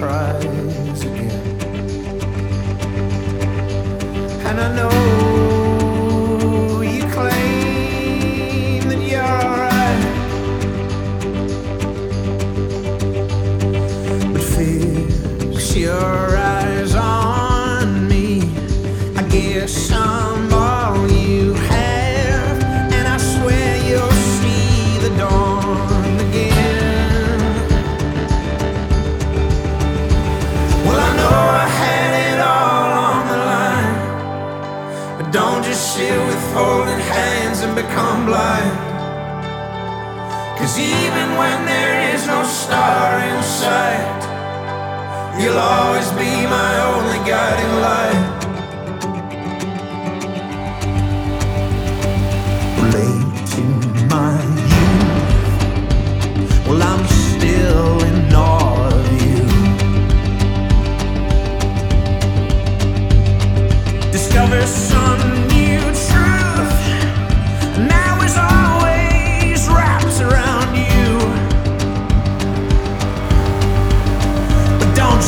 surprise again. And I know your eyes on me. I guess I'm all you have, and I swear you'll see the dawn again. Well, I know I had it all on the line, but don't just sit with folded hands and become blind. Cause even when there is no star in sight, you'll always be my only guiding light.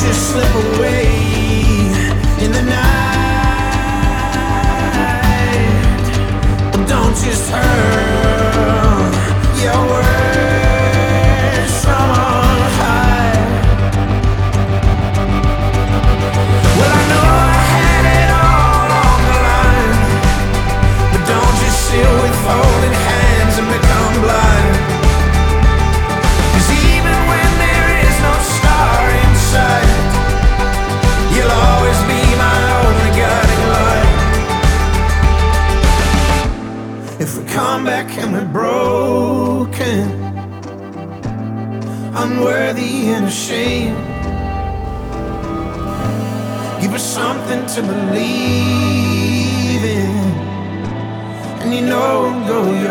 Just slip away in the night. Don't just hurl unworthy and ashamed. Give us something to believe in, and you know it'll go your way.